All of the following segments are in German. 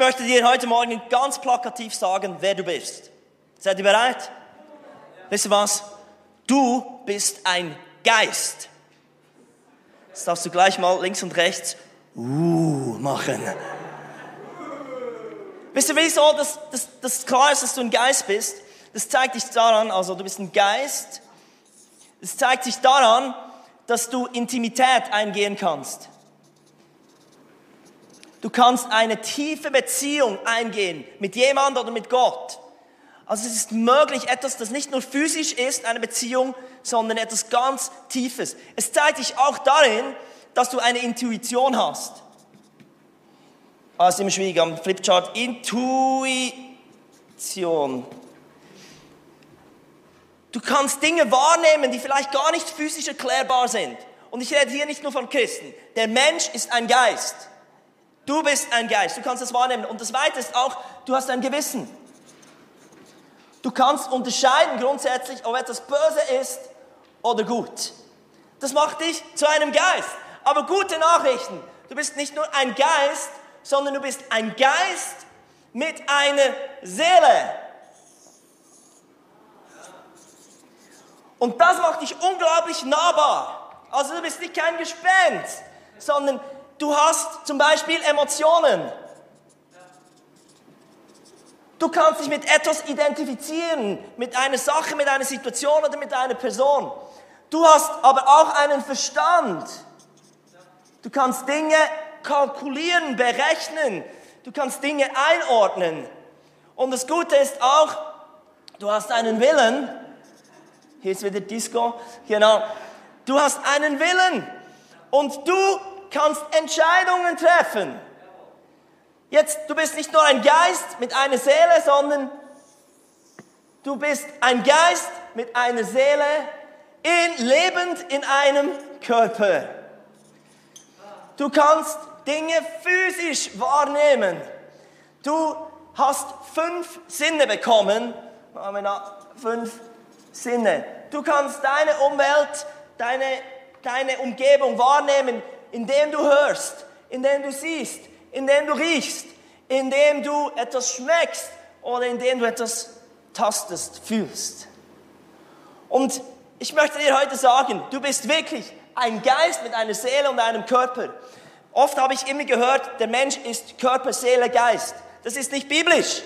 Ich möchte dir heute Morgen ganz plakativ sagen, wer du bist. Seid ihr bereit? Wisst ihr was? Du bist ein Geist. Jetzt darfst du gleich mal links und rechts uh machen. Wisst ihr, wieso dass, dass, dass klar ist, dass du ein Geist bist? Das zeigt sich daran, also du bist ein Geist. Das zeigt sich daran, dass du Intimität eingehen kannst. Du kannst eine tiefe Beziehung eingehen mit jemand oder mit Gott. Also es ist möglich, etwas, das nicht nur physisch ist, eine Beziehung, sondern etwas ganz Tiefes. Es zeigt sich auch darin, dass du eine Intuition hast. Ist immer schwierig am Flipchart. Intuition. Du kannst Dinge wahrnehmen, die vielleicht gar nicht physisch erklärbar sind. Und ich rede hier nicht nur von Christen. Der Mensch ist ein Geist. Du bist ein Geist. Du kannst das wahrnehmen. Und das Zweite ist auch, du hast ein Gewissen. Du kannst unterscheiden grundsätzlich, ob etwas böse ist oder gut. Das macht dich zu einem Geist. Aber gute Nachrichten. Du bist nicht nur ein Geist, sondern du bist ein Geist mit einer Seele. Und das macht dich unglaublich nahbar. Also du bist nicht kein Gespenst, sondern du hast zum Beispiel Emotionen. Du kannst dich mit etwas identifizieren, mit einer Sache, mit einer Situation oder mit einer Person. Du hast aber auch einen Verstand. Du kannst Dinge kalkulieren, berechnen. Du kannst Dinge einordnen. Und das Gute ist auch, du hast einen Willen hier ist wieder Disco. Genau. Du hast einen Willen und du kannst Entscheidungen treffen. Jetzt, du bist nicht nur ein Geist mit einer Seele, sondern du bist ein Geist mit einer Seele, in, lebend in einem Körper. Du kannst Dinge physisch wahrnehmen. Du hast fünf Sinne bekommen. Fünf Sinne. Du kannst deine Umwelt, deine, deine Umgebung wahrnehmen, indem du hörst, indem du siehst, indem du riechst, indem du etwas schmeckst oder indem du etwas tastest, fühlst. Und ich möchte dir heute sagen, du bist wirklich ein Geist mit einer Seele und einem Körper. Oft habe ich immer gehört, der Mensch ist Körper, Seele, Geist. Das ist nicht biblisch.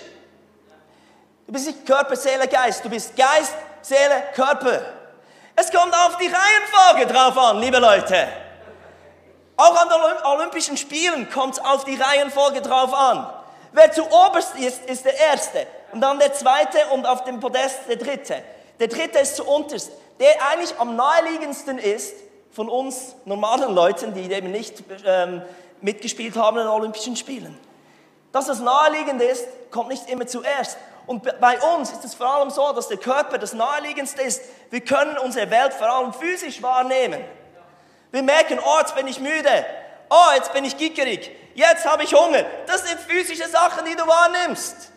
Du bist nicht Körper, Seele, Geist. Du bist Geist, Seele, Körper. Es kommt auf die Reihenfolge drauf an, liebe Leute. Auch an den Olympischen Spielen kommt es auf die Reihenfolge drauf an. Wer zu oberst ist, ist der Erste. Und dann der Zweite und auf dem Podest der Dritte. Der Dritte ist zu unterst. Der eigentlich am naheliegendsten ist von uns normalen Leuten, die eben nicht ähm, mitgespielt haben in den Olympischen Spielen. Dass das naheliegend ist, kommt nicht immer zuerst. Und bei uns ist es vor allem so, dass der Körper das Naheliegendste ist. Wir können unsere Welt vor allem physisch wahrnehmen. Wir merken, oh, jetzt bin ich müde. Oh, jetzt bin ich gickerig. Jetzt habe ich Hunger. Das sind physische Sachen, die du wahrnimmst.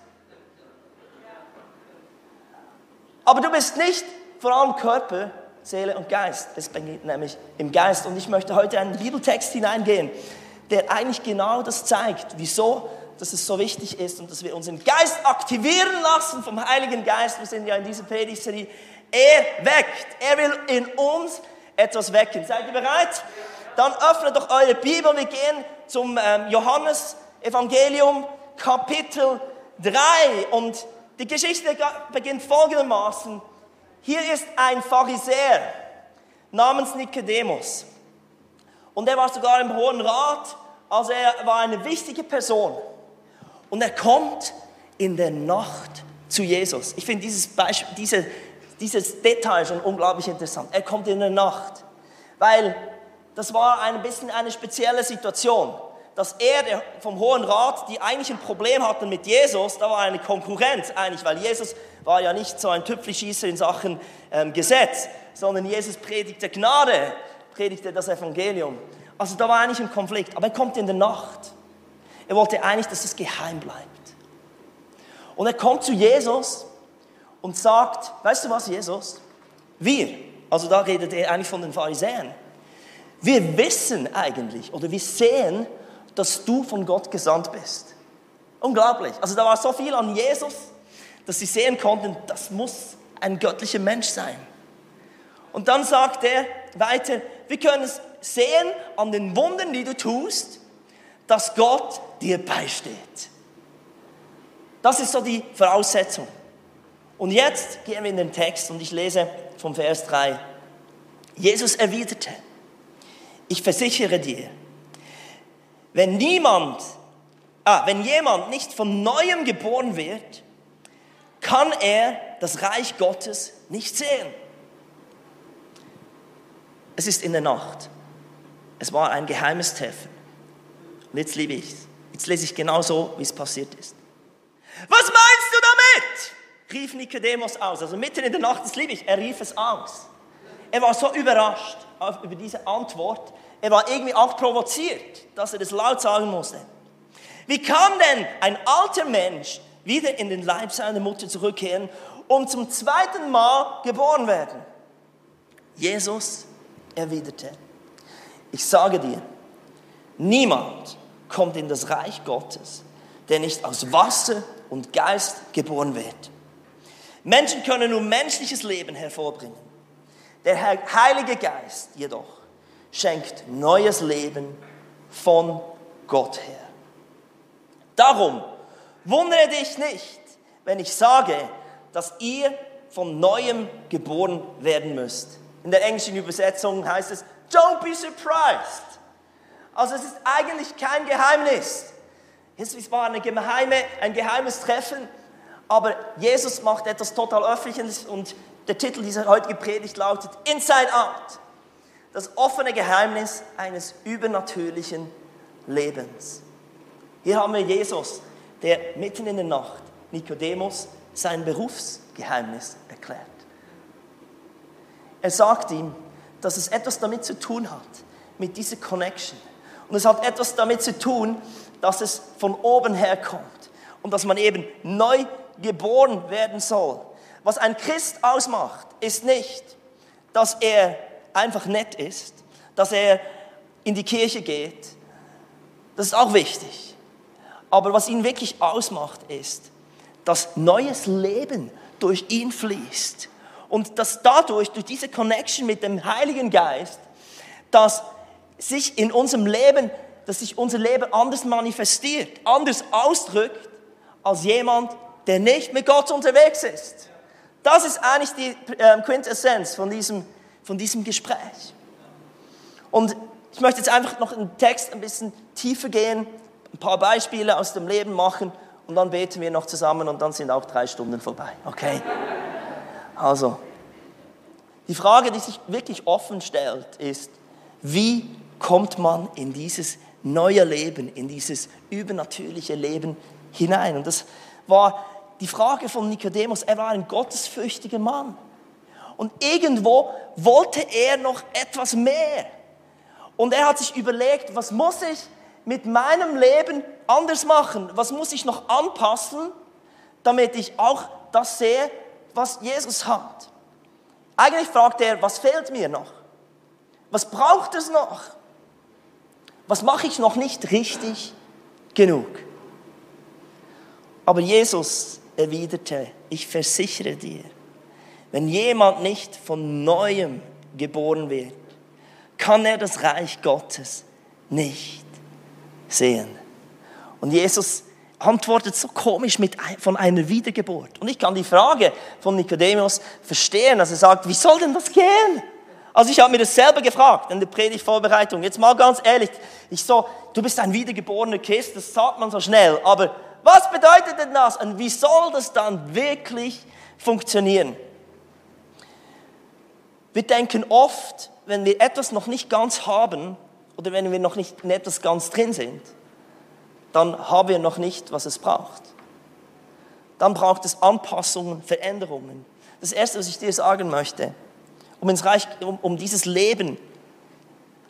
Aber du bist nicht vor allem Körper, Seele und Geist. Es beginnt nämlich im Geist. Und ich möchte heute einen Bibeltext hineingehen, der eigentlich genau das zeigt, wieso dass es so wichtig ist und dass wir unseren Geist aktivieren lassen vom Heiligen Geist. Wir sind ja in dieser Predigtserie. Er weckt. Er will in uns etwas wecken. Seid ihr bereit? Dann öffnet doch eure Bibel. Wir gehen zum ähm, Johannes Evangelium Kapitel 3 und die Geschichte beginnt folgendermaßen. Hier ist ein Pharisäer namens Nikodemus und er war sogar im Hohen Rat, also er war eine wichtige Person. Und er kommt in der Nacht zu Jesus. Ich finde dieses, Beispiel, diese, dieses Detail schon unglaublich interessant. Er kommt in der Nacht, weil das war ein bisschen eine spezielle Situation. Dass er vom Hohen Rat, die eigentlich ein Problem hatten mit Jesus, da war eine Konkurrenz eigentlich, weil Jesus war ja nicht so ein Tüpfelschießer in Sachen ähm, Gesetz, sondern Jesus predigte Gnade, predigte das Evangelium. Also da war eigentlich ein Konflikt, aber er kommt in der Nacht. Er wollte eigentlich, dass es geheim bleibt. Und er kommt zu Jesus und sagt, weißt du was, Jesus? Wir, also da redet er eigentlich von den Pharisäern, wir wissen eigentlich oder wir sehen, dass du von Gott gesandt bist. Unglaublich. Also da war so viel an Jesus, dass sie sehen konnten, das muss ein göttlicher Mensch sein. Und dann sagt er weiter, wir können es sehen an den Wundern, die du tust, dass Gott dir beisteht. Das ist so die Voraussetzung. Und jetzt gehen wir in den Text und ich lese vom Vers 3. Jesus erwiderte, ich versichere dir, wenn niemand, ah, wenn jemand nicht von neuem geboren wird, kann er das Reich Gottes nicht sehen. Es ist in der Nacht. Es war ein geheimes Treffen. Und jetzt liebe ich es. Jetzt lese ich genau so, wie es passiert ist. Was meinst? Rief Nikodemus aus. Also mitten in der Nacht, das liebe ich, er rief es aus. Er war so überrascht über diese Antwort. Er war irgendwie auch provoziert, dass er das laut sagen musste. Wie kann denn ein alter Mensch wieder in den Leib seiner Mutter zurückkehren und zum zweiten Mal geboren werden? Jesus erwiderte, ich sage dir, niemand kommt in das Reich Gottes, der nicht aus Wasser und Geist geboren wird. Menschen können nur menschliches Leben hervorbringen. Der Heilige Geist jedoch schenkt neues Leben von Gott her. Darum wundere dich nicht, wenn ich sage, dass ihr von neuem geboren werden müsst. In der englischen Übersetzung heißt es, don't be surprised. Also es ist eigentlich kein Geheimnis. Es war eine geheime, ein geheimes Treffen, aber Jesus macht etwas total Öffentliches und der Titel dieser heutigen Predigt lautet Inside Out. Das offene Geheimnis eines übernatürlichen Lebens. Hier haben wir Jesus, der mitten in der Nacht Nikodemus sein Berufsgeheimnis erklärt. Er sagt ihm, dass es etwas damit zu tun hat, mit dieser Connection. Und es hat etwas damit zu tun, dass es von oben her kommt und dass man eben neu geboren werden soll. Was ein Christ ausmacht, ist nicht, dass er einfach nett ist, dass er in die Kirche geht. Das ist auch wichtig. Aber was ihn wirklich ausmacht, ist, dass neues Leben durch ihn fließt und dass dadurch, durch diese Connection mit dem Heiligen Geist, dass sich in unserem Leben, dass sich unser Leben anders manifestiert, anders ausdrückt, als jemand, der nicht mit Gott unterwegs ist. Das ist eigentlich die äh, Quintessenz von diesem, von diesem Gespräch. Und ich möchte jetzt einfach noch im Text ein bisschen tiefer gehen, ein paar Beispiele aus dem Leben machen und dann beten wir noch zusammen und dann sind auch drei Stunden vorbei. Okay? Also, die Frage, die sich wirklich offen stellt, ist, wie kommt man in dieses neue Leben, in dieses übernatürliche Leben hinein? Und das war die Frage von Nikodemus. Er war ein gottesfürchtiger Mann. Und irgendwo wollte er noch etwas mehr. Und er hat sich überlegt, was muss ich mit meinem Leben anders machen? Was muss ich noch anpassen, damit ich auch das sehe, was Jesus hat? Eigentlich fragt er, was fehlt mir noch? Was braucht es noch? Was mache ich noch nicht richtig genug? Aber Jesus erwiderte, ich versichere dir, wenn jemand nicht von neuem geboren wird, kann er das Reich Gottes nicht sehen. Und Jesus antwortet so komisch mit, von einer Wiedergeburt. Und ich kann die Frage von Nikodemus verstehen, dass er sagt, wie soll denn das gehen? Also ich habe mir das selber gefragt in der Predigtvorbereitung. Jetzt mal ganz ehrlich, ich so, du bist ein wiedergeborener Christ, das sagt man so schnell, aber was bedeutet denn das und wie soll das dann wirklich funktionieren? Wir denken oft, wenn wir etwas noch nicht ganz haben oder wenn wir noch nicht in etwas ganz drin sind, dann haben wir noch nicht, was es braucht. Dann braucht es Anpassungen, Veränderungen. Das Erste, was ich dir sagen möchte, um, ins Reich, um, um dieses Leben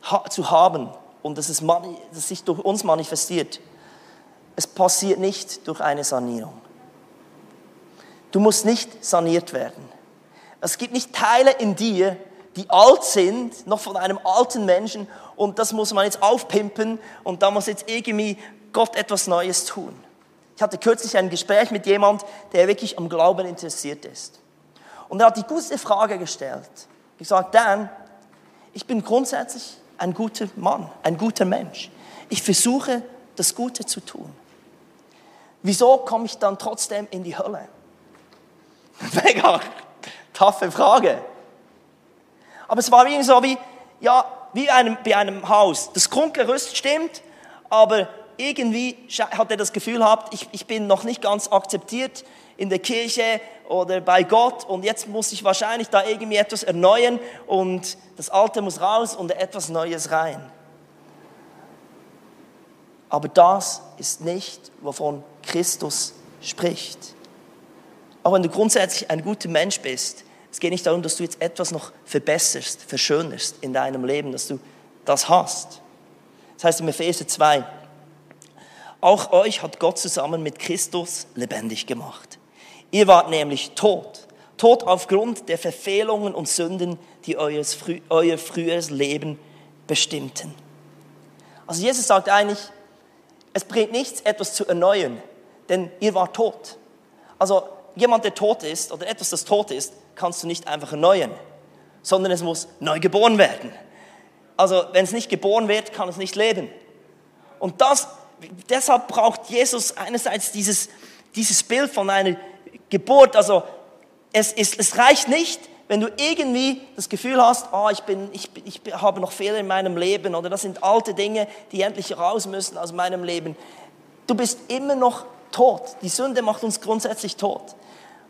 ha zu haben und dass es, dass sich durch uns manifestiert, es passiert nicht durch eine Sanierung. Du musst nicht saniert werden. Es gibt nicht Teile in dir, die alt sind, noch von einem alten Menschen und das muss man jetzt aufpimpen und da muss jetzt irgendwie Gott etwas Neues tun. Ich hatte kürzlich ein Gespräch mit jemand, der wirklich am Glauben interessiert ist. Und er hat die gute Frage gestellt. Ich sagte, Dan, ich bin grundsätzlich ein guter Mann, ein guter Mensch. Ich versuche, das Gute zu tun. Wieso komme ich dann trotzdem in die Hölle? Mega taffe Frage. Aber es war irgendwie so wie, ja, wie einem, bei einem Haus. Das Grundgerüst stimmt, aber irgendwie hat er das Gefühl gehabt, ich, ich bin noch nicht ganz akzeptiert in der Kirche oder bei Gott und jetzt muss ich wahrscheinlich da irgendwie etwas erneuern und das Alte muss raus und etwas Neues rein. Aber das ist nicht, wovon Christus spricht. Auch wenn du grundsätzlich ein guter Mensch bist, es geht nicht darum, dass du jetzt etwas noch verbesserst, verschönerst in deinem Leben, dass du das hast. Das heißt im Epheser 2, auch euch hat Gott zusammen mit Christus lebendig gemacht. Ihr wart nämlich tot, tot aufgrund der Verfehlungen und Sünden, die euer, früheres Leben bestimmten. Also Jesus sagt eigentlich, es bringt nichts, etwas zu erneuern, denn ihr wart tot. Also jemand, der tot ist oder etwas, das tot ist, kannst du nicht einfach erneuern, sondern es muss neu geboren werden. Also wenn es nicht geboren wird, kann es nicht leben. Und das, deshalb braucht Jesus einerseits dieses, dieses Bild von einer Geburt. Also es, ist, es reicht nicht, wenn du irgendwie das Gefühl hast, oh, ich, bin, ich, ich habe noch Fehler in meinem Leben oder das sind alte Dinge, die endlich raus müssen aus meinem Leben. Du bist immer noch tot. Die Sünde macht uns grundsätzlich tot.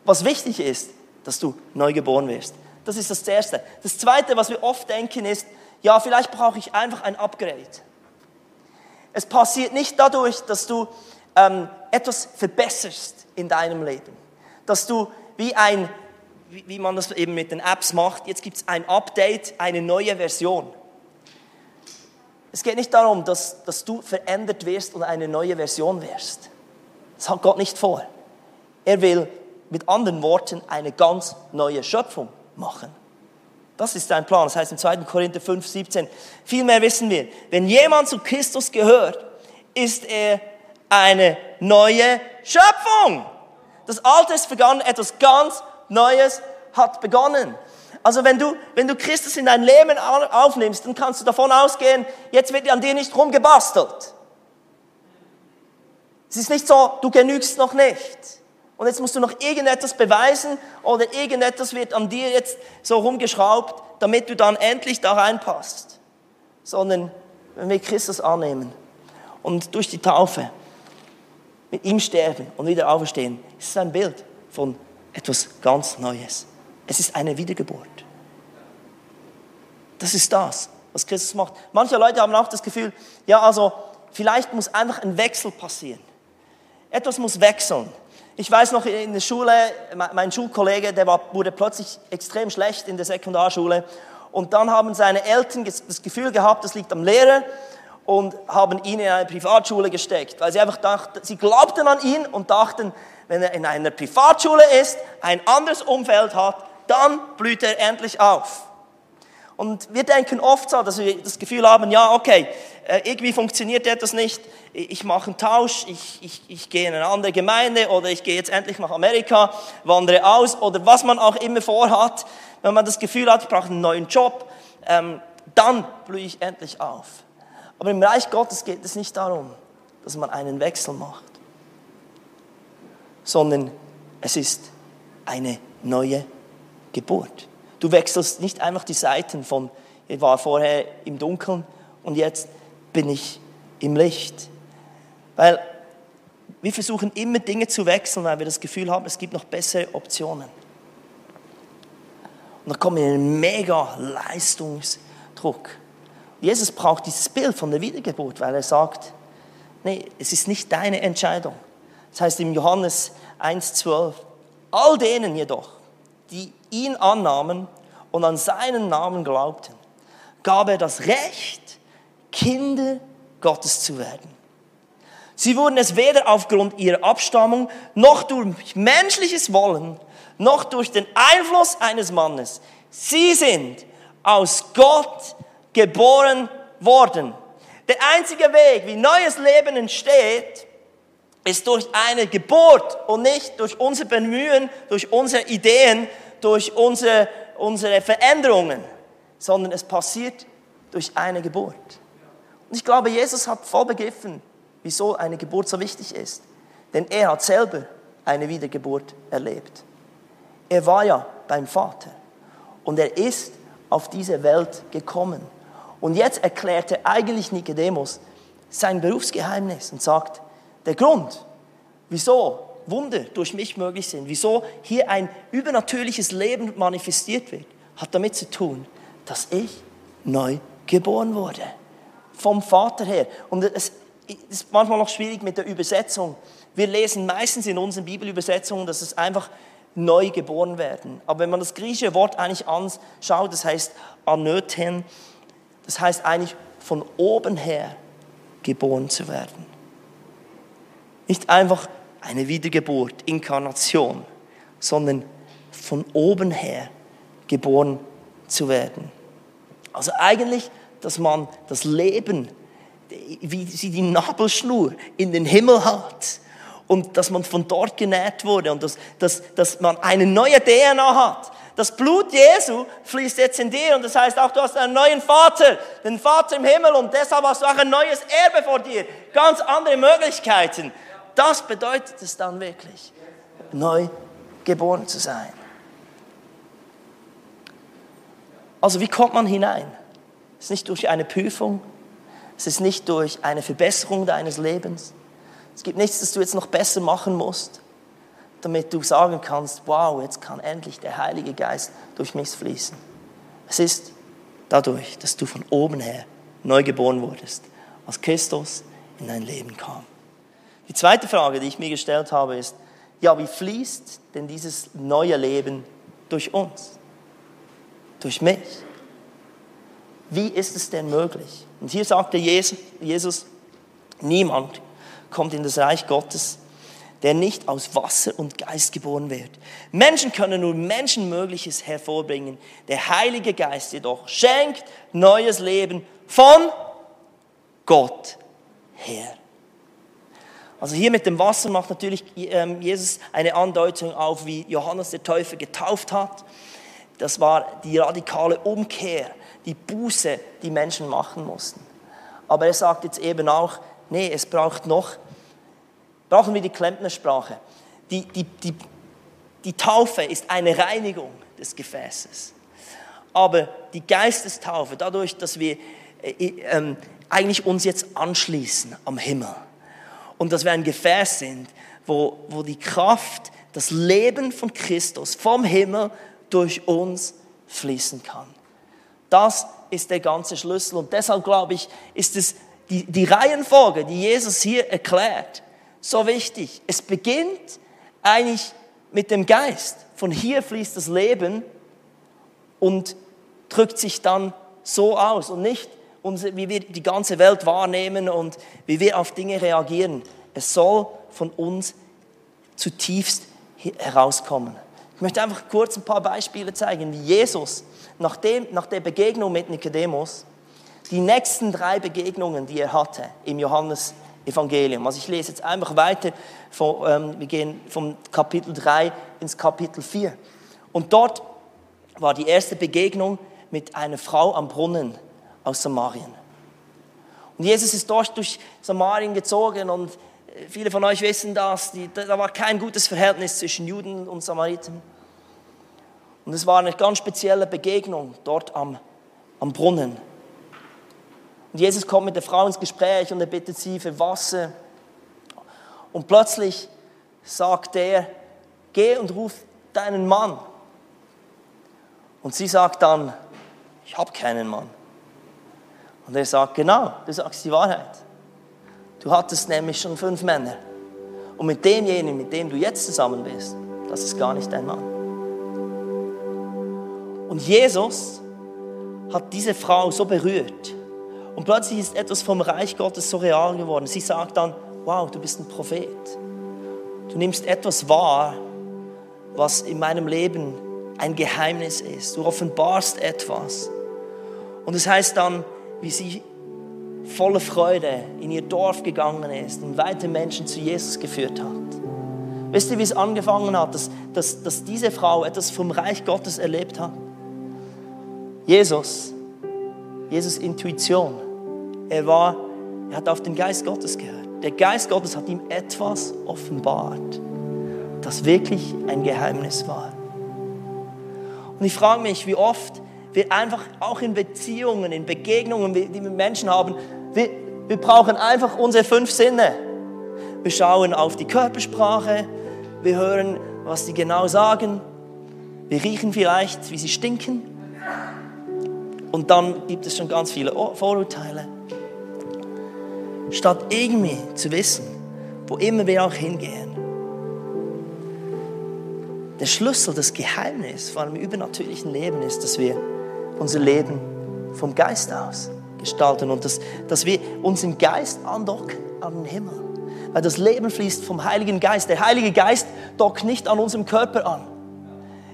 Was wichtig ist, dass du neu geboren wirst. Das ist das Erste. Das Zweite, was wir oft denken, ist, ja, vielleicht brauche ich einfach ein Upgrade. Es passiert nicht dadurch, dass du ähm, etwas verbesserst in deinem Leben. Dass du wie ein wie, man das eben mit den Apps macht, jetzt gibt es ein Update, eine neue Version. Es geht nicht darum, dass, dass du verändert wirst und eine neue Version wirst. Das hat Gott nicht vor. Er will mit anderen Worten eine ganz neue Schöpfung machen. Das ist sein Plan. Das heißt im 2. Korinther 5, 17. Vielmehr wissen wir, wenn jemand zu Christus gehört, ist er eine neue Schöpfung. Das Alte ist vergangen, etwas ganz Neues hat begonnen. Also wenn du, wenn du Christus in dein Leben aufnimmst, dann kannst du davon ausgehen, jetzt wird an dir nicht rumgebastelt. Es ist nicht so, du genügst noch nicht. Und jetzt musst du noch irgendetwas beweisen oder irgendetwas wird an dir jetzt so rumgeschraubt, damit du dann endlich da reinpasst. Sondern wenn wir Christus annehmen und durch die Taufe mit ihm sterben und wieder auferstehen, ist es ein Bild von etwas ganz Neues. Es ist eine Wiedergeburt. Das ist das, was Christus macht. Manche Leute haben auch das Gefühl, ja, also vielleicht muss einfach ein Wechsel passieren. Etwas muss wechseln. Ich weiß noch in der Schule, mein Schulkollege, der war, wurde plötzlich extrem schlecht in der Sekundarschule. Und dann haben seine Eltern das Gefühl gehabt, das liegt am Lehrer und haben ihn in eine Privatschule gesteckt, weil sie einfach dachten, sie glaubten an ihn und dachten, wenn er in einer Privatschule ist, ein anderes Umfeld hat, dann blüht er endlich auf. Und wir denken oft so, dass wir das Gefühl haben, ja, okay, äh, irgendwie funktioniert etwas nicht, ich mache einen Tausch, ich, ich, ich gehe in eine andere Gemeinde oder ich gehe jetzt endlich nach Amerika, wandere aus oder was man auch immer vorhat. Wenn man das Gefühl hat, ich brauche einen neuen Job, ähm, dann blühe ich endlich auf. Aber im Reich Gottes geht es nicht darum, dass man einen Wechsel macht sondern es ist eine neue Geburt. Du wechselst nicht einfach die Seiten von, ich war vorher im Dunkeln und jetzt bin ich im Licht. Weil wir versuchen immer Dinge zu wechseln, weil wir das Gefühl haben, es gibt noch bessere Optionen. Und da kommen wir in einen mega Leistungsdruck. Jesus braucht dieses Bild von der Wiedergeburt, weil er sagt, nee, es ist nicht deine Entscheidung. Das heißt im Johannes 1,12, all denen jedoch, die ihn annahmen und an seinen Namen glaubten, gab er das Recht, Kinder Gottes zu werden. Sie wurden es weder aufgrund ihrer Abstammung, noch durch menschliches Wollen, noch durch den Einfluss eines Mannes. Sie sind aus Gott geboren worden. Der einzige Weg, wie neues Leben entsteht, ist durch eine Geburt und nicht durch unser Bemühen, durch unsere Ideen, durch unsere, unsere Veränderungen, sondern es passiert durch eine Geburt. Und ich glaube, Jesus hat voll begriffen, wieso eine Geburt so wichtig ist. Denn er hat selber eine Wiedergeburt erlebt. Er war ja beim Vater und er ist auf diese Welt gekommen. Und jetzt erklärt er eigentlich Nikodemus sein Berufsgeheimnis und sagt, der Grund, wieso Wunder durch mich möglich sind, wieso hier ein übernatürliches Leben manifestiert wird, hat damit zu tun, dass ich neu geboren wurde. Vom Vater her. Und es ist manchmal noch schwierig mit der Übersetzung. Wir lesen meistens in unseren Bibelübersetzungen, dass es einfach neu geboren werden. Aber wenn man das griechische Wort eigentlich anschaut, das heißt anöten, das heißt eigentlich von oben her geboren zu werden. Nicht einfach eine Wiedergeburt, Inkarnation, sondern von oben her geboren zu werden. Also eigentlich, dass man das Leben, wie sie die Nabelschnur in den Himmel hat und dass man von dort genährt wurde und dass, dass, dass man eine neue DNA hat. Das Blut Jesu fließt jetzt in dir und das heißt auch, du hast einen neuen Vater, den Vater im Himmel und deshalb hast du auch ein neues Erbe vor dir, ganz andere Möglichkeiten. Das bedeutet es dann wirklich, neu geboren zu sein. Also wie kommt man hinein? Es ist nicht durch eine Prüfung, es ist nicht durch eine Verbesserung deines Lebens. Es gibt nichts, das du jetzt noch besser machen musst, damit du sagen kannst, wow, jetzt kann endlich der Heilige Geist durch mich fließen. Es ist dadurch, dass du von oben her neu geboren wurdest, als Christus in dein Leben kam. Die zweite Frage, die ich mir gestellt habe, ist, ja, wie fließt denn dieses neue Leben durch uns? Durch mich? Wie ist es denn möglich? Und hier sagte Jesus, niemand kommt in das Reich Gottes, der nicht aus Wasser und Geist geboren wird. Menschen können nur Menschenmögliches hervorbringen. Der Heilige Geist jedoch schenkt neues Leben von Gott her. Also hier mit dem Wasser macht natürlich ähm, Jesus eine Andeutung auf, wie Johannes der Täufer getauft hat. Das war die radikale Umkehr, die Buße, die Menschen machen mussten. Aber er sagt jetzt eben auch, nee, es braucht noch, brauchen wir die Klempnersprache. Die, die, die, die Taufe ist eine Reinigung des Gefäßes. Aber die Geistestaufe, dadurch, dass wir äh, äh, eigentlich uns jetzt anschließen am Himmel, und dass wir ein Gefäß sind, wo, wo die Kraft, das Leben von Christus vom Himmel durch uns fließen kann. Das ist der ganze Schlüssel und deshalb glaube ich, ist es die, die Reihenfolge, die Jesus hier erklärt, so wichtig. Es beginnt eigentlich mit dem Geist. Von hier fließt das Leben und drückt sich dann so aus und nicht wie wir die ganze Welt wahrnehmen und wie wir auf Dinge reagieren. Es soll von uns zutiefst herauskommen. Ich möchte einfach kurz ein paar Beispiele zeigen, wie Jesus nach, dem, nach der Begegnung mit Nikodemus die nächsten drei Begegnungen, die er hatte im Johannes Evangelium. Also ich lese jetzt einfach weiter, ähm, wir gehen vom Kapitel 3 ins Kapitel 4. Und dort war die erste Begegnung mit einer Frau am Brunnen aus Samarien. Und Jesus ist dort durch Samarien gezogen und äh, viele von euch wissen das, die, da war kein gutes Verhältnis zwischen Juden und Samariten. Und es war eine ganz spezielle Begegnung dort am, am Brunnen. Und Jesus kommt mit der Frau ins Gespräch und er bittet sie für Wasser. Und plötzlich sagt er, geh und ruf deinen Mann. Und sie sagt dann, ich habe keinen Mann. Und er sagt, genau, du sagst die Wahrheit. Du hattest nämlich schon fünf Männer. Und mit demjenigen, mit dem du jetzt zusammen bist, das ist gar nicht dein Mann. Und Jesus hat diese Frau so berührt. Und plötzlich ist etwas vom Reich Gottes so real geworden. Sie sagt dann, wow, du bist ein Prophet. Du nimmst etwas wahr, was in meinem Leben ein Geheimnis ist. Du offenbarst etwas. Und es heißt dann, wie sie voller Freude in ihr Dorf gegangen ist und weite Menschen zu Jesus geführt hat. Wisst ihr, wie es angefangen hat, dass, dass, dass diese Frau etwas vom Reich Gottes erlebt hat? Jesus, Jesus Intuition, er war, er hat auf den Geist Gottes gehört. Der Geist Gottes hat ihm etwas offenbart, das wirklich ein Geheimnis war. Und ich frage mich, wie oft wir einfach auch in Beziehungen, in Begegnungen, die wir mit Menschen haben, wir, wir brauchen einfach unsere fünf Sinne. Wir schauen auf die Körpersprache, wir hören, was die genau sagen, wir riechen vielleicht, wie sie stinken. Und dann gibt es schon ganz viele Vorurteile. Statt irgendwie zu wissen, wo immer wir auch hingehen, der Schlüssel, das Geheimnis vor einem übernatürlichen Leben ist, dass wir unser Leben vom Geist aus gestalten und dass, dass wir unseren Geist andocken an den Himmel. Weil das Leben fließt vom Heiligen Geist. Der Heilige Geist dockt nicht an unserem Körper an.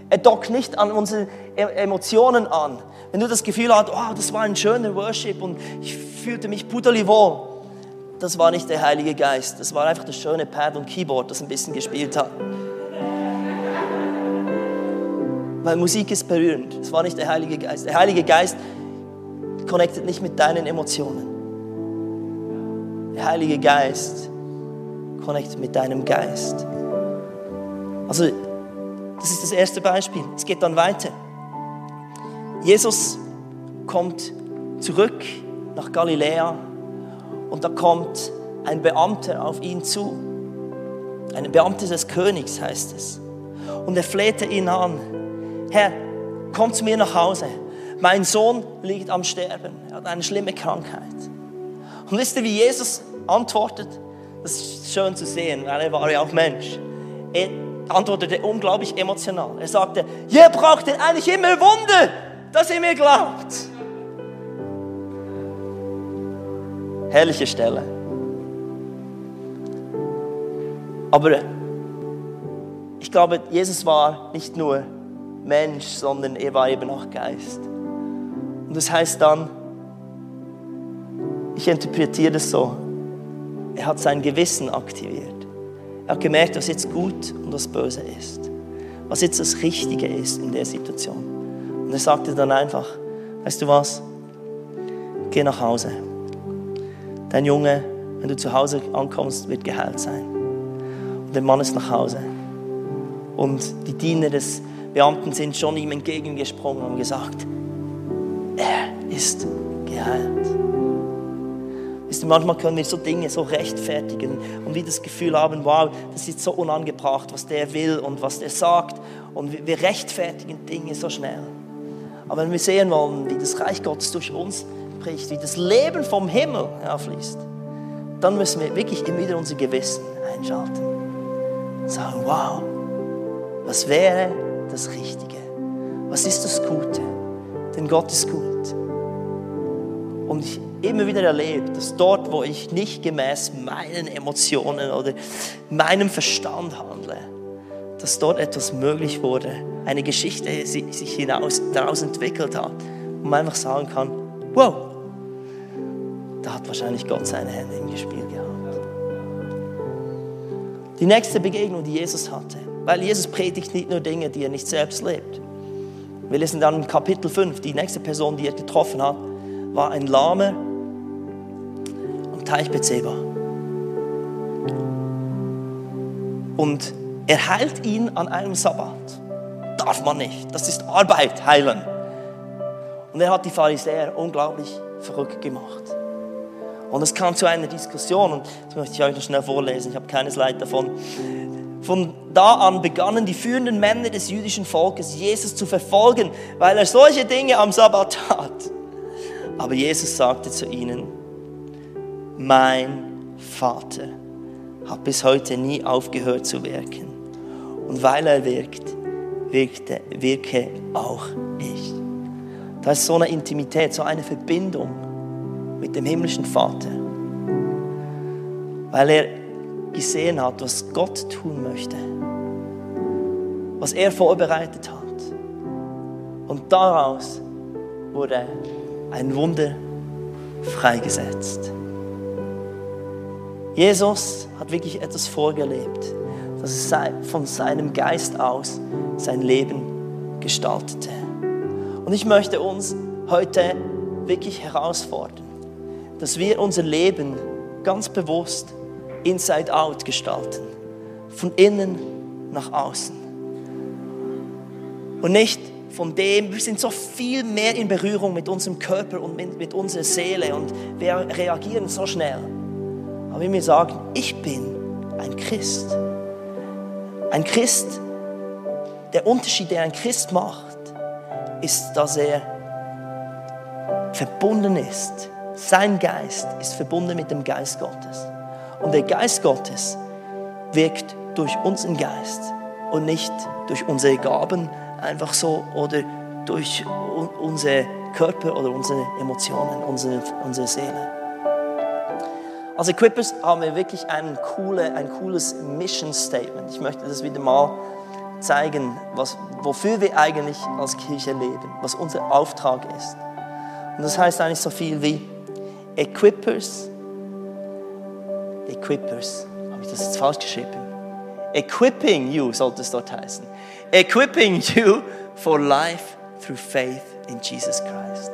Er dockt nicht an unseren e-, Emotionen an. Wenn du das Gefühl hast, oh, das war ein schöner Worship und ich fühlte mich puderlich-wohl, das war nicht der Heilige Geist. Das war einfach das schöne Pad und Keyboard, das ein bisschen gespielt hat. Weil Musik ist berührend. Es war nicht der Heilige Geist. Der Heilige Geist connectet nicht mit deinen Emotionen. Der Heilige Geist connectet mit deinem Geist. Also, das ist das erste Beispiel. Es geht dann weiter. Jesus kommt zurück nach Galiläa und da kommt ein Beamter auf ihn zu. Ein Beamter des Königs heißt es. Und er flehte ihn an. Herr, komm zu mir nach Hause. Mein Sohn liegt am Sterben. Er hat eine schlimme Krankheit. Und wisst ihr, wie Jesus antwortet? Das ist schön zu sehen, weil er war ja auch Mensch. Er antwortete unglaublich emotional. Er sagte, ihr braucht denn eigentlich immer Wunder, dass ihr mir glaubt. Herrliche Stelle. Aber ich glaube, Jesus war nicht nur Mensch, sondern er war eben auch Geist. Und das heißt dann, ich interpretiere das so, er hat sein Gewissen aktiviert. Er hat gemerkt, was jetzt gut und was böse ist. Was jetzt das Richtige ist in der Situation. Und er sagte dann einfach, weißt du was, geh nach Hause. Dein Junge, wenn du zu Hause ankommst, wird geheilt sein. Und der Mann ist nach Hause. Und die Diener des Beamten sind schon ihm entgegengesprungen und gesagt, er ist geheilt. Wisst ihr, manchmal können wir so Dinge so rechtfertigen und wir das Gefühl haben, wow, das ist so unangebracht, was der will und was der sagt. Und wir rechtfertigen Dinge so schnell. Aber wenn wir sehen wollen, wie das Reich Gottes durch uns bricht, wie das Leben vom Himmel herfließt, dann müssen wir wirklich immer wieder unser Gewissen einschalten. Sagen, wow, was wäre das Richtige? Was ist das Gute? Denn Gott ist gut. Und ich immer wieder erlebt, dass dort, wo ich nicht gemäß meinen Emotionen oder meinem Verstand handle, dass dort etwas möglich wurde, eine Geschichte sich hinaus, daraus entwickelt hat und man einfach sagen kann, wow, da hat wahrscheinlich Gott seine Hände im Spiel gehabt. Die nächste Begegnung, die Jesus hatte, weil Jesus predigt nicht nur Dinge, die er nicht selbst lebt. Wir lesen dann in Kapitel 5, die nächste Person, die er getroffen hat, war ein Lahmer am Teich Bethseba. Und er heilt ihn an einem Sabbat. Darf man nicht. Das ist Arbeit, heilen. Und er hat die Pharisäer unglaublich verrückt gemacht. Und es kam zu einer Diskussion, und das möchte ich euch noch schnell vorlesen, ich habe keine Slide davon. Von da an begannen die führenden Männer des jüdischen Volkes, Jesus zu verfolgen, weil er solche Dinge am Sabbat tat. Aber Jesus sagte zu ihnen, mein Vater hat bis heute nie aufgehört zu wirken. Und weil er wirkt, wirkte, wirke auch ich. Da ist so eine Intimität, so eine Verbindung mit dem himmlischen Vater. Weil er gesehen hat, was Gott tun möchte, was er vorbereitet hat. Und daraus wurde ein Wunder freigesetzt. Jesus hat wirklich etwas vorgelebt, dass er von seinem Geist aus sein Leben gestaltete. Und ich möchte uns heute wirklich herausfordern, dass wir unser Leben ganz bewusst inside out gestalten, von innen nach außen. Und nicht von dem, wir sind so viel mehr in Berührung mit unserem Körper und mit, mit unserer Seele und wir reagieren so schnell. Aber wenn wir sagen, ich bin ein Christ, ein Christ, der Unterschied, der ein Christ macht, ist, dass er verbunden ist. Sein Geist ist verbunden mit dem Geist Gottes. Und der Geist Gottes wirkt durch unseren Geist und nicht durch unsere Gaben einfach so oder durch unsere Körper oder unsere Emotionen, unsere, unsere Seele. Als Equippers haben wir wirklich ein, coole, ein cooles Mission Statement. Ich möchte das wieder mal zeigen, was, wofür wir eigentlich als Kirche leben, was unser Auftrag ist. Und das heißt eigentlich so viel wie Equippers, Equippers, habe ich das jetzt falsch geschrieben? Equipping you sollte es dort heißen. Equipping you for life through faith in Jesus Christ.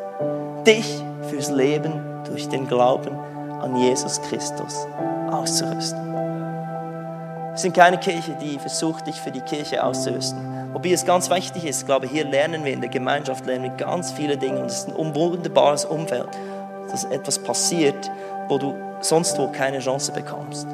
Dich fürs Leben durch den Glauben an Jesus Christus auszurüsten. Wir sind keine Kirche, die versucht, dich für die Kirche auszurüsten. Wobei es ganz wichtig ist, ich glaube, hier lernen wir in der Gemeinschaft lernen wir ganz viele Dinge und es ist ein wunderbares Umfeld, dass etwas passiert, wo du sonst wo keine Chance bekommst.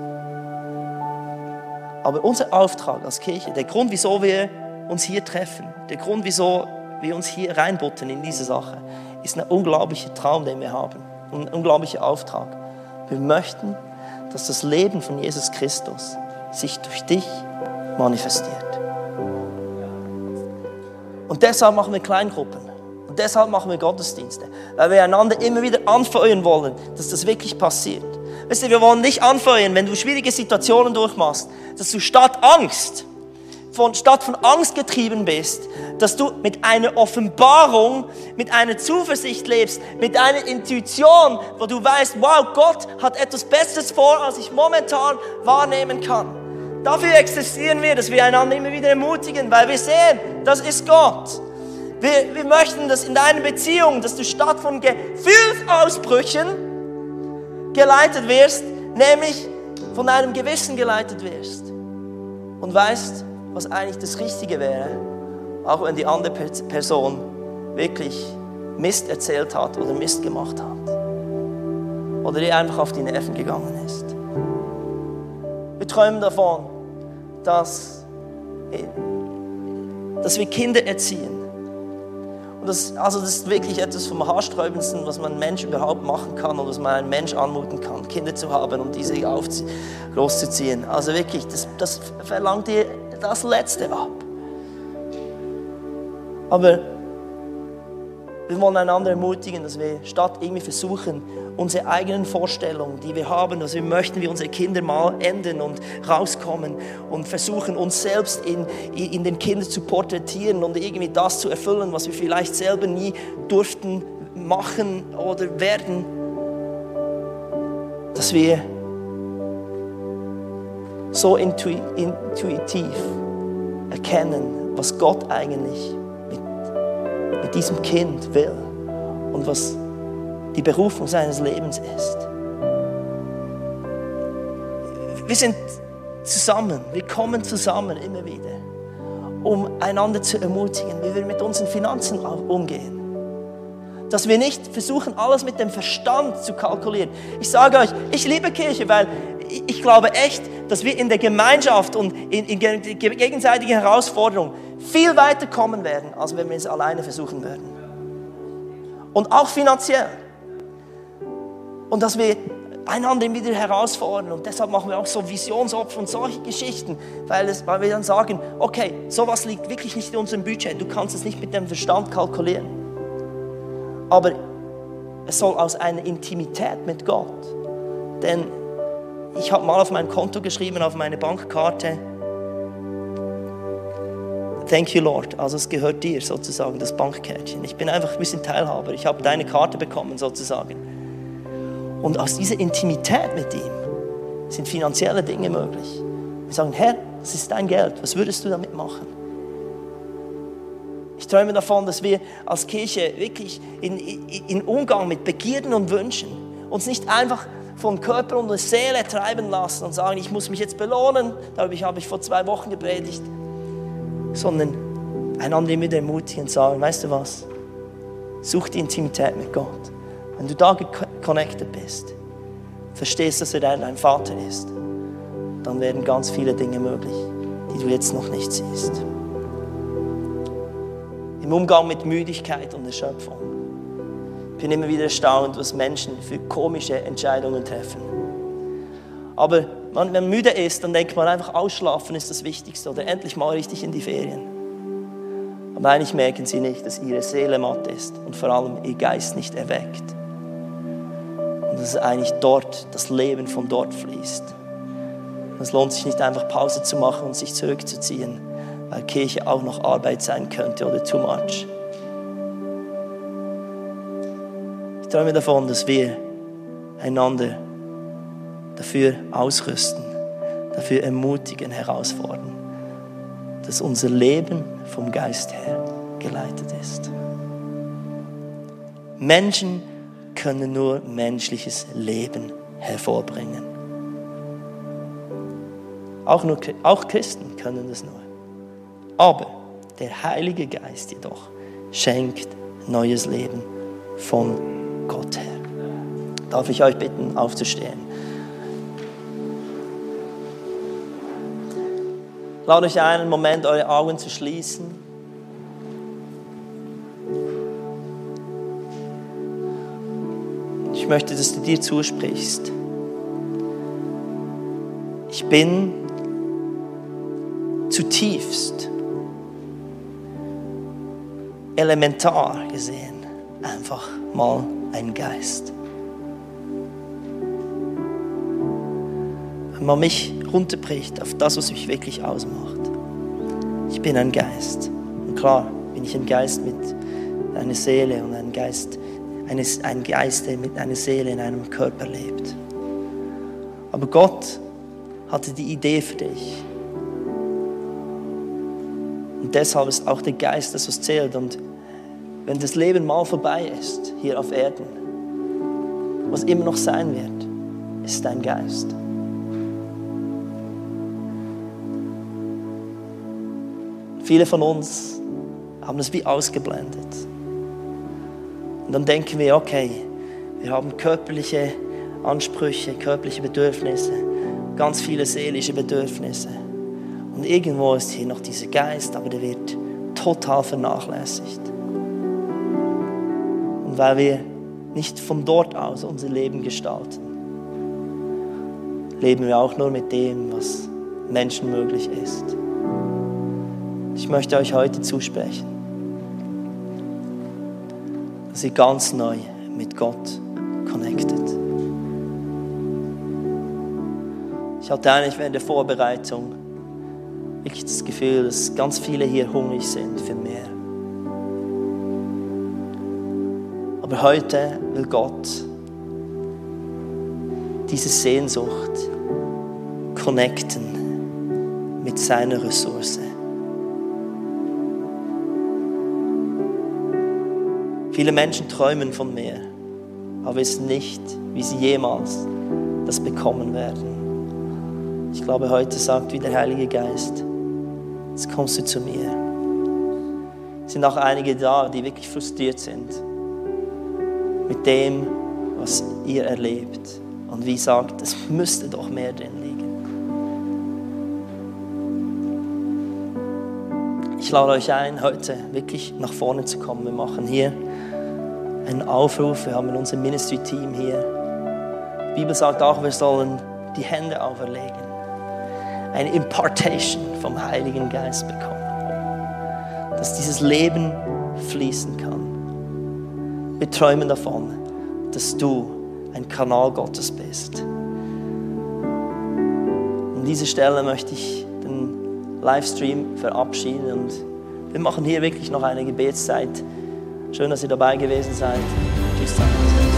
Aber unser Auftrag als Kirche, der Grund, wieso wir uns hier treffen, der Grund, wieso wir uns hier reinbutten in diese Sache, ist ein unglaublicher Traum, den wir haben, ein unglaublicher Auftrag. Wir möchten, dass das Leben von Jesus Christus sich durch dich manifestiert. Und deshalb machen wir Kleingruppen. Und deshalb machen wir Gottesdienste. Weil wir einander immer wieder anfeuern wollen, dass das wirklich passiert. Wisst ihr, wir wollen dich anfeuern, wenn du schwierige Situationen durchmachst, dass du statt Angst, von, statt von Angst getrieben bist, dass du mit einer Offenbarung, mit einer Zuversicht lebst, mit einer Intuition, wo du weißt, wow, Gott hat etwas Besseres vor, als ich momentan wahrnehmen kann. Dafür existieren wir, dass wir einander immer wieder ermutigen, weil wir sehen, das ist Gott. Wir, wir möchten, dass in deiner Beziehung, dass du statt von Gefühlsausbrüchen geleitet wirst, nämlich von deinem Gewissen geleitet wirst und weißt, was eigentlich das Richtige wäre, auch wenn die andere Person wirklich Mist erzählt hat oder Mist gemacht hat oder dir einfach auf die Nerven gegangen ist. Wir träumen davon, dass, dass wir Kinder erziehen. Das, also das ist wirklich etwas vom Haarsträubendsten, was man einem Mensch überhaupt machen kann und was man einem Mensch anmuten kann, Kinder zu haben und diese großzuziehen. Also wirklich, das, das verlangt dir das Letzte ab. Aber wir wollen einander ermutigen, dass wir statt irgendwie versuchen, unsere eigenen Vorstellungen, die wir haben, dass wir möchten, wie unsere Kinder mal enden und rauskommen und versuchen, uns selbst in, in den Kindern zu porträtieren und irgendwie das zu erfüllen, was wir vielleicht selber nie durften machen oder werden, dass wir so intuitiv erkennen, was Gott eigentlich mit, mit diesem Kind will und was die Berufung seines Lebens ist. Wir sind zusammen, wir kommen zusammen immer wieder, um einander zu ermutigen, wie wir mit unseren Finanzen umgehen. Dass wir nicht versuchen, alles mit dem Verstand zu kalkulieren. Ich sage euch, ich liebe Kirche, weil ich glaube echt, dass wir in der Gemeinschaft und in, in gegenseitigen Herausforderungen viel weiter kommen werden, als wenn wir es alleine versuchen würden. Und auch finanziell. Und dass wir einander wieder herausfordern. Und deshalb machen wir auch so Visionsopfer und solche Geschichten, weil, es, weil wir dann sagen, okay, sowas liegt wirklich nicht in unserem Budget. Du kannst es nicht mit dem Verstand kalkulieren. Aber es soll aus einer Intimität mit Gott. Denn ich habe mal auf mein Konto geschrieben, auf meine Bankkarte, Thank you, Lord. Also es gehört dir sozusagen, das Bankkärtchen. Ich bin einfach ein bisschen Teilhaber. Ich habe deine Karte bekommen sozusagen. Und aus dieser Intimität mit ihm sind finanzielle Dinge möglich. Wir sagen, Herr, das ist dein Geld, was würdest du damit machen? Ich träume davon, dass wir als Kirche wirklich in, in, Umgang mit Begierden und Wünschen uns nicht einfach von Körper und Seele treiben lassen und sagen, ich muss mich jetzt belohnen, darüber habe ich vor zwei Wochen gepredigt, sondern einander immer ermutigen und sagen, weißt du was, such die Intimität mit Gott. Wenn du da connected bist, verstehst, dass er dein Vater ist, dann werden ganz viele Dinge möglich, die du jetzt noch nicht siehst. Im Umgang mit Müdigkeit und Erschöpfung. Ich bin immer wieder erstaunt, was Menschen für komische Entscheidungen treffen. Aber wenn man müde ist, dann denkt man einfach, ausschlafen ist das Wichtigste oder endlich mal richtig in die Ferien. Aber eigentlich merken sie nicht, dass ihre Seele matt ist und vor allem ihr Geist nicht erweckt. Dass eigentlich dort das Leben von dort fließt. Es lohnt sich nicht einfach Pause zu machen und sich zurückzuziehen, weil Kirche auch noch Arbeit sein könnte oder too much. Ich träume davon, dass wir einander dafür ausrüsten, dafür ermutigen, herausfordern, dass unser Leben vom Geist her geleitet ist. Menschen können nur menschliches Leben hervorbringen. Auch, nur, auch Christen können das nur. Aber der Heilige Geist jedoch schenkt neues Leben von Gott her. Darf ich euch bitten, aufzustehen? Lade euch einen Moment, eure Augen zu schließen. Ich möchte, dass du dir zusprichst. Ich bin zutiefst elementar gesehen einfach mal ein Geist. Wenn man mich runterbricht auf das, was mich wirklich ausmacht. Ich bin ein Geist. Und klar bin ich ein Geist mit einer Seele und ein Geist, eines, ein Geist, der mit einer Seele in einem Körper lebt. Aber Gott hatte die Idee für dich. Und deshalb ist auch der Geist das, was zählt. Und wenn das Leben mal vorbei ist, hier auf Erden, was immer noch sein wird, ist dein Geist. Viele von uns haben es wie ausgeblendet. Und dann denken wir, okay, wir haben körperliche Ansprüche, körperliche Bedürfnisse, ganz viele seelische Bedürfnisse. Und irgendwo ist hier noch dieser Geist, aber der wird total vernachlässigt. Und weil wir nicht von dort aus unser Leben gestalten, leben wir auch nur mit dem, was Menschen möglich ist. Ich möchte euch heute zusprechen, dass ihr ganz neu mit Gott connectet. Ich hatte eigentlich während der Vorbereitung wirklich das Gefühl, dass ganz viele hier hungrig sind für mehr. Aber heute will Gott diese Sehnsucht connecten mit seiner Ressource. Viele Menschen träumen von mehr, aber wissen nicht, wie sie jemals das bekommen werden. Ich glaube, heute sagt wie der Heilige Geist, jetzt kommst du zu mir. Es sind auch einige da, die wirklich frustriert sind mit dem, was ihr erlebt. Und wie sagt, es müsste doch mehr drin liegen. Ich lade euch ein, heute wirklich nach vorne zu kommen. Wir machen hier einen Aufruf. Wir haben unser Ministry-Team hier. Die Bibel sagt auch, wir sollen die Hände auferlegen. Eine Impartation vom Heiligen Geist bekommen. Dass dieses Leben fließen kann. Wir träumen davon, dass du ein Kanal Gottes bist. An dieser Stelle möchte ich den Livestream verabschieden und wir machen hier wirklich noch eine Gebetszeit. Schön, dass ihr dabei gewesen seid. Tschüss zusammen.